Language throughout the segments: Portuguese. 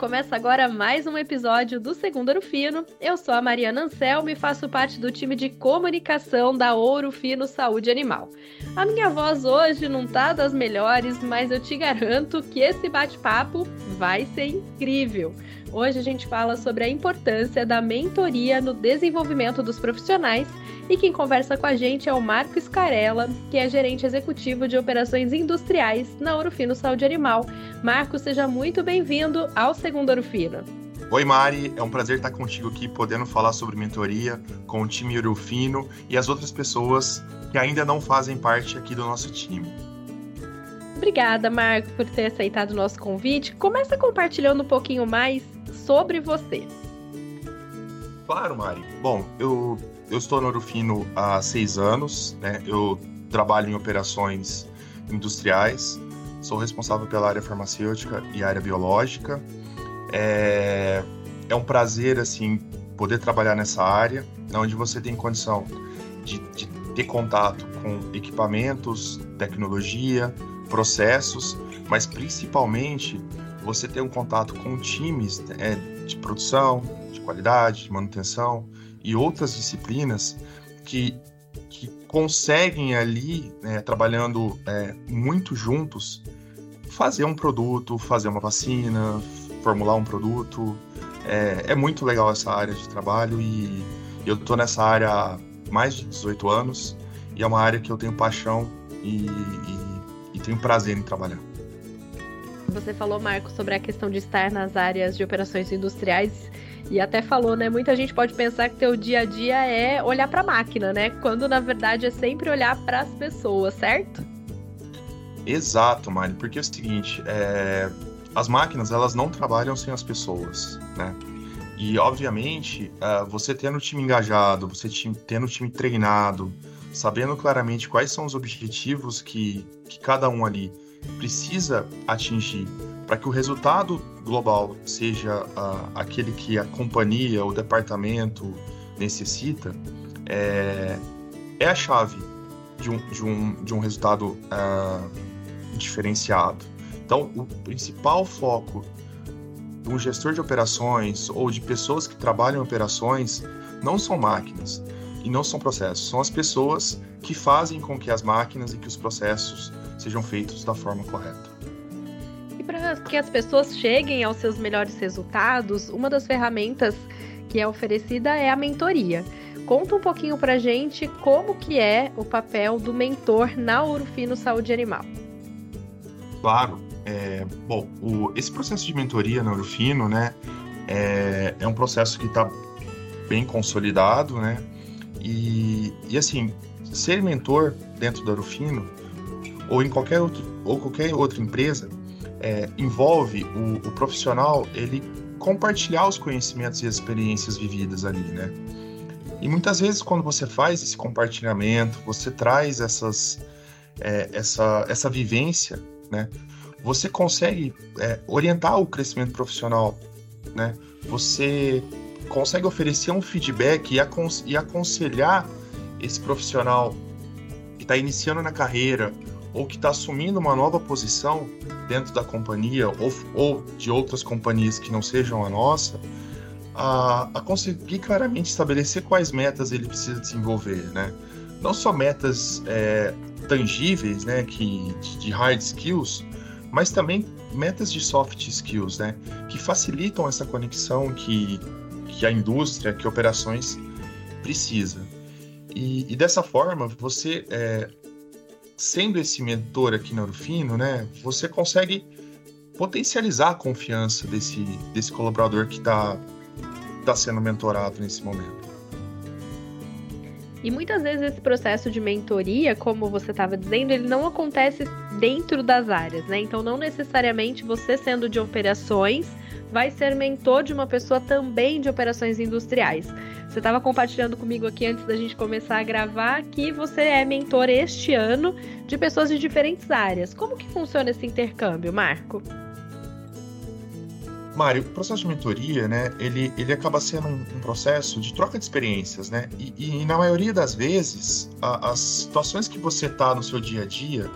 começa agora mais um episódio do Segundo Ouro Fino. Eu sou a Mariana Anselmo e faço parte do time de comunicação da Ouro Fino Saúde Animal. A minha voz hoje não tá das melhores, mas eu te garanto que esse bate-papo vai ser incrível. Hoje a gente fala sobre a importância da mentoria no desenvolvimento dos profissionais e quem conversa com a gente é o Marco Scarella, que é gerente executivo de operações industriais na Orofino Saúde Animal. Marco, seja muito bem-vindo ao Segundo Orofino. Oi, Mari. É um prazer estar contigo aqui, podendo falar sobre mentoria com o time Orofino e as outras pessoas que ainda não fazem parte aqui do nosso time. Obrigada, Marco, por ter aceitado o nosso convite. Começa compartilhando um pouquinho mais sobre você. Claro, Mari. Bom, eu eu estou no Orofino há seis anos, né? Eu trabalho em operações industriais, sou responsável pela área farmacêutica e área biológica. É, é um prazer, assim, poder trabalhar nessa área, onde você tem condição de, de ter contato com equipamentos, tecnologia, processos, mas principalmente você ter um contato com times é, de produção, de qualidade, de manutenção, e outras disciplinas que, que conseguem ali, né, trabalhando é, muito juntos, fazer um produto, fazer uma vacina, formular um produto. É, é muito legal essa área de trabalho e eu estou nessa área há mais de 18 anos e é uma área que eu tenho paixão e, e, e tenho prazer em trabalhar. Você falou, Marco, sobre a questão de estar nas áreas de operações industriais e até falou, né? Muita gente pode pensar que teu dia a dia é olhar para a máquina, né? Quando na verdade é sempre olhar para as pessoas, certo? Exato, Mari, porque é o seguinte, é... as máquinas elas não trabalham sem as pessoas, né? E obviamente, uh, você tendo o time engajado, você tendo o time treinado, sabendo claramente quais são os objetivos que, que cada um ali precisa atingir para que o resultado global seja uh, aquele que a companhia, o departamento necessita, é, é a chave de um, de um, de um resultado uh, diferenciado. Então, o principal foco de um gestor de operações ou de pessoas que trabalham em operações não são máquinas e não são processos, são as pessoas que fazem com que as máquinas e que os processos sejam feitos da forma correta para que as pessoas cheguem aos seus melhores resultados, uma das ferramentas que é oferecida é a mentoria. Conta um pouquinho para gente como que é o papel do mentor na Urufino Saúde Animal. Claro. É, bom, o, esse processo de mentoria na Urufino, né, é, é um processo que está bem consolidado, né, e, e assim, ser mentor dentro da Urufino ou em qualquer outro, ou qualquer outra empresa é, envolve o, o, profissional ele compartilhar os conhecimentos e as experiências vividas ali, né? E muitas vezes quando você faz esse compartilhamento, você traz essas, é, essa, essa vivência, né? Você consegue é, orientar o crescimento profissional, né? Você consegue oferecer um feedback e, acon e aconselhar esse profissional que está iniciando na carreira ou que está assumindo uma nova posição dentro da companhia ou, ou de outras companhias que não sejam a nossa, a, a, conseguir claramente estabelecer quais metas ele precisa desenvolver, né? Não só metas é, tangíveis, né, que, de, hard skills, mas também metas de soft skills, né, que facilitam essa conexão que, que a indústria, que operações precisa. E, e dessa forma, você é, sendo esse mentor aqui na Urufino, né, você consegue potencializar a confiança desse, desse colaborador que está tá sendo mentorado nesse momento. E muitas vezes esse processo de mentoria, como você estava dizendo, ele não acontece dentro das áreas, né? Então, não necessariamente você sendo de operações vai ser mentor de uma pessoa também de operações industriais. Você estava compartilhando comigo aqui antes da gente começar a gravar que você é mentor este ano de pessoas de diferentes áreas. Como que funciona esse intercâmbio, Marco? Mário, o processo de mentoria, né, ele, ele acaba sendo um, um processo de troca de experiências, né? E, e na maioria das vezes, a, as situações que você está no seu dia a dia,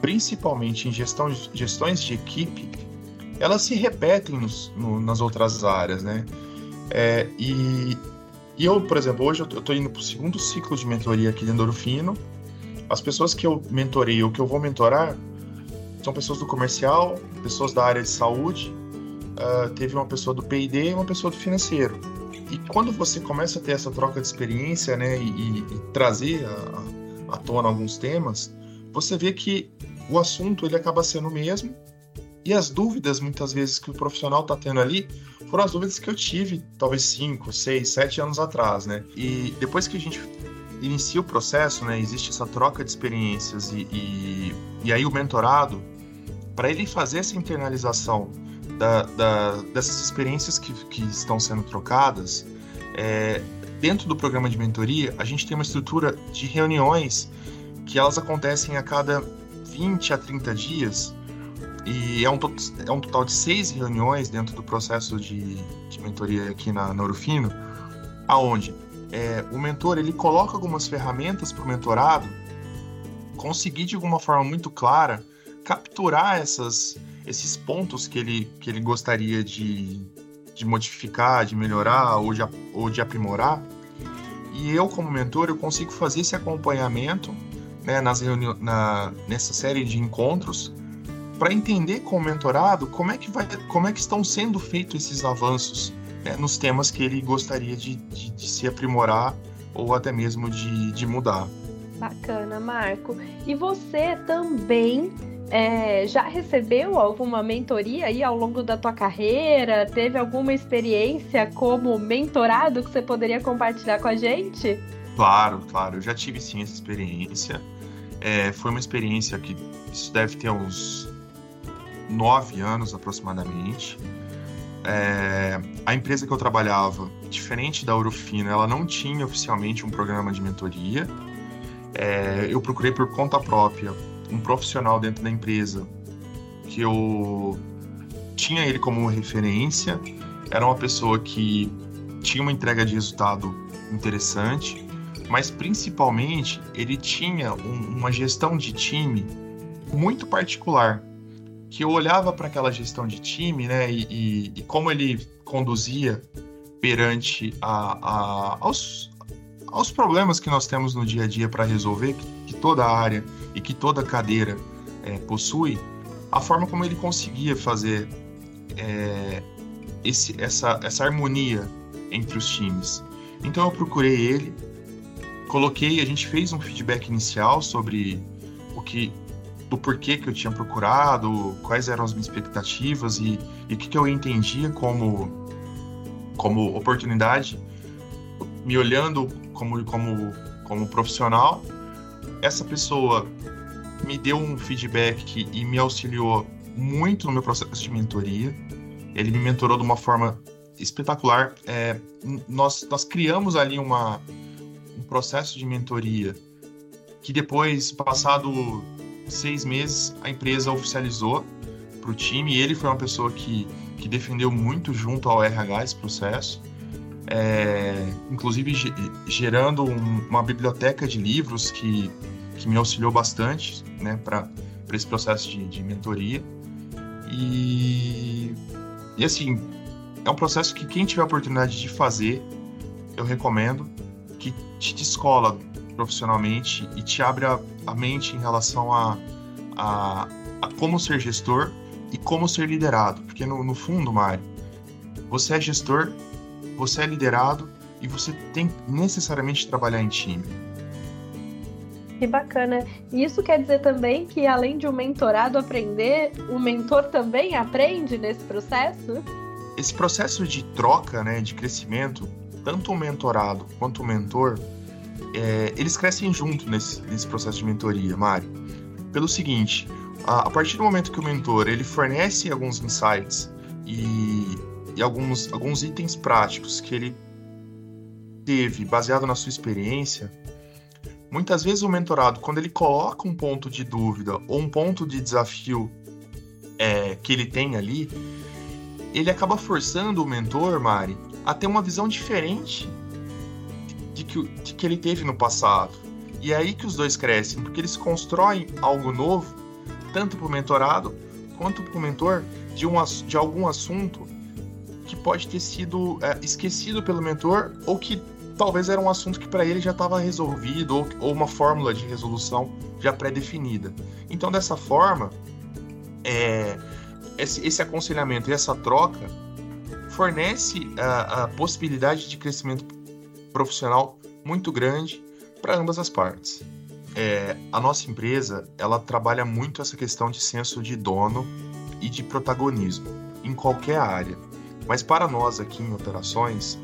principalmente em gestão, gestões de equipe, elas se repetem nos, no, nas outras áreas, né? É, e, e, eu, por exemplo, hoje eu estou indo para o segundo ciclo de mentoria aqui dentro do Fino. As pessoas que eu mentorei ou que eu vou mentorar são pessoas do comercial, pessoas da área de saúde, uh, teve uma pessoa do P&D e uma pessoa do financeiro. E quando você começa a ter essa troca de experiência, né, e, e, trazer à tona alguns temas, você vê que o assunto ele acaba sendo o mesmo, e as dúvidas, muitas vezes, que o profissional está tendo ali, foram as dúvidas que eu tive, talvez 5, 6, 7 anos atrás, né? E depois que a gente inicia o processo, né, existe essa troca de experiências e, e, e aí o mentorado, para ele fazer essa internalização da, da, dessas experiências que, que estão sendo trocadas, é, dentro do programa de mentoria, a gente tem uma estrutura de reuniões que elas acontecem a cada 20 a 30 dias, e é um, é um total de seis reuniões dentro do processo de, de mentoria aqui na, na aonde é, o mentor ele coloca algumas ferramentas para o mentorado conseguir de alguma forma muito clara capturar essas, esses pontos que ele, que ele gostaria de, de modificar, de melhorar ou de, ou de aprimorar. E eu, como mentor, eu consigo fazer esse acompanhamento né, nas na, nessa série de encontros para entender com o mentorado como é que vai, como é que estão sendo feitos esses avanços né, nos temas que ele gostaria de, de, de, se aprimorar ou até mesmo de, de mudar. Bacana, Marco. E você também é, já recebeu alguma mentoria aí ao longo da tua carreira? Teve alguma experiência como mentorado que você poderia compartilhar com a gente? Claro, claro. Eu já tive sim essa experiência. É, foi uma experiência que isso deve ter uns nove anos aproximadamente. É, a empresa que eu trabalhava, diferente da Urufino, ela não tinha oficialmente um programa de mentoria. É, eu procurei por conta própria um profissional dentro da empresa que eu tinha ele como referência. Era uma pessoa que tinha uma entrega de resultado interessante, mas principalmente ele tinha um, uma gestão de time muito particular que eu olhava para aquela gestão de time, né, e, e, e como ele conduzia perante a, a, aos, aos problemas que nós temos no dia a dia para resolver, que, que, toda área e que toda cadeira é, possui, a forma como ele conseguia fazer é, esse, essa, essa harmonia entre os times. Então eu procurei ele, coloquei, a gente fez um feedback inicial sobre o que do porquê que eu tinha procurado, quais eram as minhas expectativas e, o que, que eu entendia como, como oportunidade, me olhando como, como, como profissional. Essa pessoa me deu um feedback e me auxiliou muito no meu processo de mentoria. Ele me mentorou de uma forma espetacular. É, nós, nós criamos ali uma, um processo de mentoria que depois, passado seis meses, a empresa oficializou para o time ele foi uma pessoa que, que defendeu muito junto ao RH esse processo, é, inclusive gerando um, uma biblioteca de livros que, que me auxiliou bastante né, para esse processo de, de mentoria. E, e assim, é um processo que quem tiver a oportunidade de fazer, eu recomendo, que te descola profissionalmente e te abre a, a mente em relação a, a, a, como ser gestor e como ser liderado. Porque no, no fundo, Mário, você é gestor, você é liderado e você tem necessariamente trabalhar em time. Que bacana. E isso quer dizer também que, além de um mentorado aprender, o mentor também aprende nesse processo? Esse processo de troca, né, de crescimento, tanto o mentorado quanto o mentor, é, eles crescem junto nesse, nesse processo de mentoria, Mário. Pelo seguinte, a, a, partir do momento que o mentor ele fornece alguns insights e, e alguns, alguns itens práticos que ele teve baseado na sua experiência, muitas vezes o mentorado, quando ele coloca um ponto de dúvida ou um ponto de desafio é, que ele tem ali, ele acaba forçando o mentor, Mari, a ter uma visão diferente de que, de que ele teve no passado. E é aí que os dois crescem, porque eles constroem algo novo, tanto para o mentorado quanto para o mentor de, um, de algum assunto que pode ter sido é, esquecido pelo mentor ou que talvez era um assunto que para ele já estava resolvido ou, ou, uma fórmula de resolução já pré-definida. Então, dessa forma, é, esse, esse, aconselhamento e essa troca fornece a, a possibilidade de crescimento profissional muito grande para ambas as partes. É, a nossa empresa ela trabalha muito essa questão de senso de dono e de protagonismo em qualquer área. Mas para nós aqui em operações,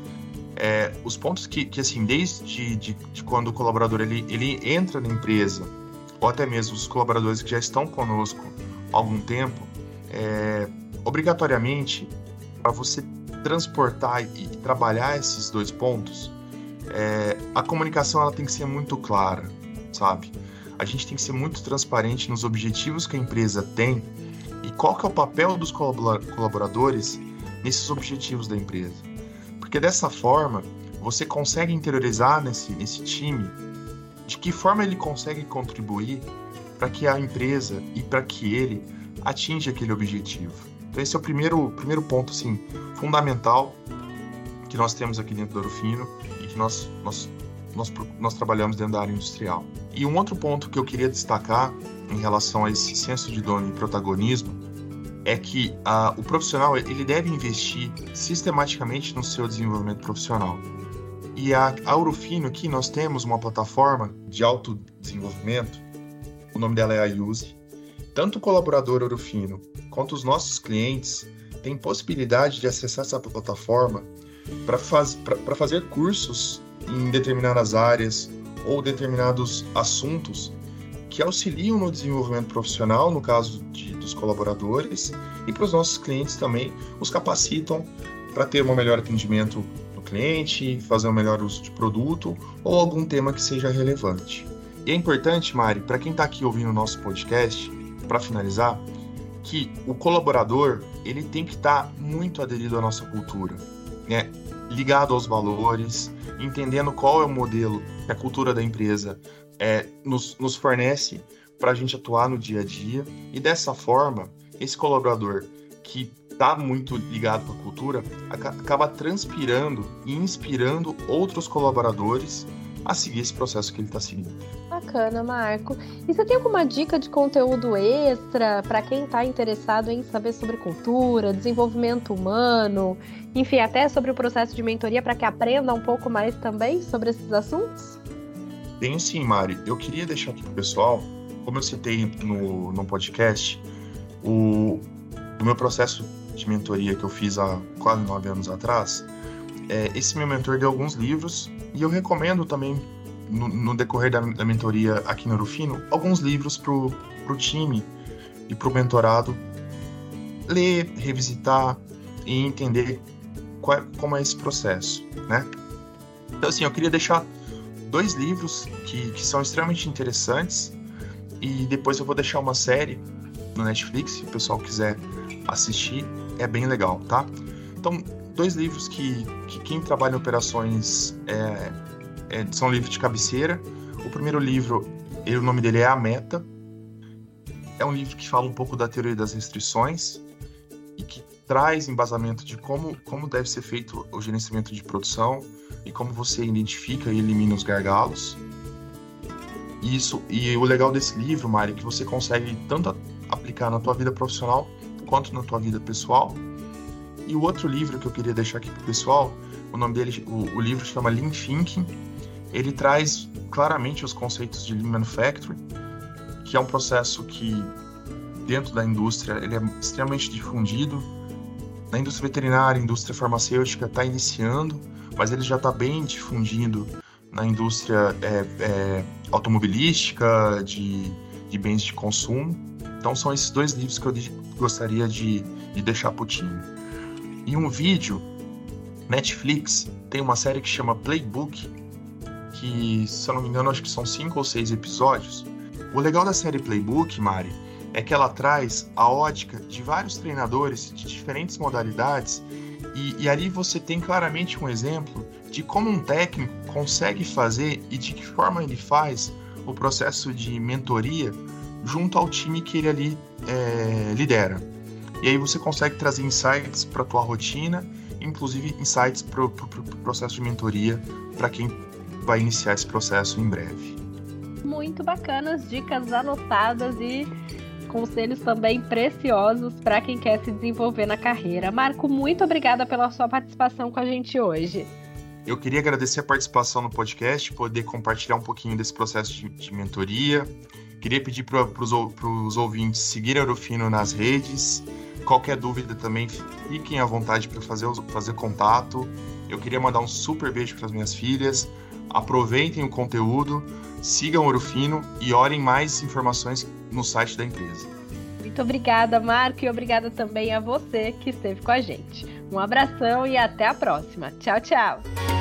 é, os pontos que, que assim, desde de, de quando o colaborador ele, ele entra na empresa, ou até mesmo os colaboradores que já estão conosco há algum tempo, é, obrigatoriamente, para você transportar e, trabalhar esses dois pontos, é, a comunicação ela tem que ser muito clara, sabe? A gente tem que ser muito transparente nos objetivos que a empresa tem e qual que é o papel dos colaboradores nesses objetivos da empresa. Porque dessa forma, você consegue interiorizar nesse, nesse time de que forma ele consegue contribuir para que a empresa e para que ele atinja aquele objetivo. Então esse é o primeiro, primeiro ponto assim, fundamental que nós temos aqui dentro do Orofino nós, nós, nós, nós trabalhamos dentro da área industrial. E um outro ponto que eu queria destacar em relação a esse senso de dono e protagonismo é que o profissional ele deve investir sistematicamente no seu desenvolvimento profissional. E a, a Urufino aqui nós temos uma plataforma de autodesenvolvimento, o nome dela é a Use. Tanto o colaborador Urufino quanto os nossos clientes têm possibilidade de acessar essa plataforma para faz, fazer cursos em determinadas áreas ou determinados assuntos que auxiliam no desenvolvimento profissional, no caso de, dos colaboradores, e para os nossos clientes também os capacitam para ter um melhor atendimento do cliente, fazer um melhor uso de produto ou algum tema que seja relevante. E é importante, Mari, para quem está aqui ouvindo o nosso podcast, para finalizar, que o colaborador ele tem que estar tá muito aderido à nossa cultura, né? ligado aos valores, entendendo qual é o modelo que a cultura da empresa é, nos, nos fornece para a gente atuar no dia a dia. E dessa forma, esse colaborador que está muito ligado com a cultura acaba transpirando e inspirando outros colaboradores a seguir esse processo que ele está seguindo. Bacana, Marco. E você tem alguma dica de conteúdo extra para quem está interessado em saber sobre cultura, desenvolvimento humano, enfim, até sobre o processo de mentoria para que aprenda um pouco mais também sobre esses assuntos? Tenho sim, Mari. Eu queria deixar aqui para o pessoal, como eu citei no, no podcast, o, o meu processo de mentoria que eu fiz há quase nove anos atrás, é, esse meu mentor deu alguns livros e eu recomendo também, no, no decorrer da, da, mentoria aqui no Rufino, alguns livros para o time e para o mentorado ler, revisitar e entender qual, como é esse processo, né? Então, assim, eu queria deixar dois livros que, que são extremamente interessantes e depois eu vou deixar uma série no Netflix, se o pessoal quiser assistir, é bem legal, tá? Então, dois livros que, que quem trabalha em operações é, é, são livros de cabeceira. O primeiro livro, o nome dele é A Meta. É um livro que fala um pouco da teoria das restrições e que traz embasamento de como, como deve ser feito o gerenciamento de produção, e como você identifica e elimina os gargalos. Isso e o legal desse livro, Mari, é que você consegue tanto aplicar na tua vida profissional quanto na tua vida pessoal. E o outro livro que eu queria deixar aqui pro pessoal, o nome dele, o, o livro chama Lean Thinking. Ele traz claramente os conceitos de Lean Manufacturing, que é um processo que dentro da indústria ele é extremamente difundido. Na indústria veterinária, indústria farmacêutica está iniciando, mas ele já está bem difundido na indústria é, é, automobilística, de, de, bens de consumo. Então são esses dois livros que eu gostaria de, de deixar para o time. E um vídeo, Netflix tem uma série que chama Playbook, que, se eu não me engano, acho que são cinco ou seis episódios. O legal da série Playbook, Mari, é que ela traz a ótica de vários treinadores de diferentes modalidades e, e, ali você tem claramente um exemplo de como um técnico consegue fazer e de que forma ele faz o processo de mentoria junto ao time que ele ali é, lidera. E aí você consegue trazer insights para a tua rotina, inclusive insights para o pro, pro processo de mentoria para quem vai iniciar esse processo em breve. Muito bacanas, dicas anotadas e conselhos também preciosos para quem quer se desenvolver na carreira. Marco, muito obrigada pela sua participação com a gente hoje. Eu queria agradecer a participação no podcast, poder compartilhar um pouquinho desse processo de, de mentoria. Queria pedir para os ouvintes seguirem a Eurofino nas redes. Qualquer dúvida também, fiquem à vontade para fazer, fazer contato. Eu queria mandar um super beijo para as minhas filhas. Aproveitem o conteúdo, sigam o Eurofino e olhem mais informações no site da empresa. Muito obrigada, Marco, e obrigada também a você que esteve com a gente. Um abração e até a próxima. Tchau, tchau.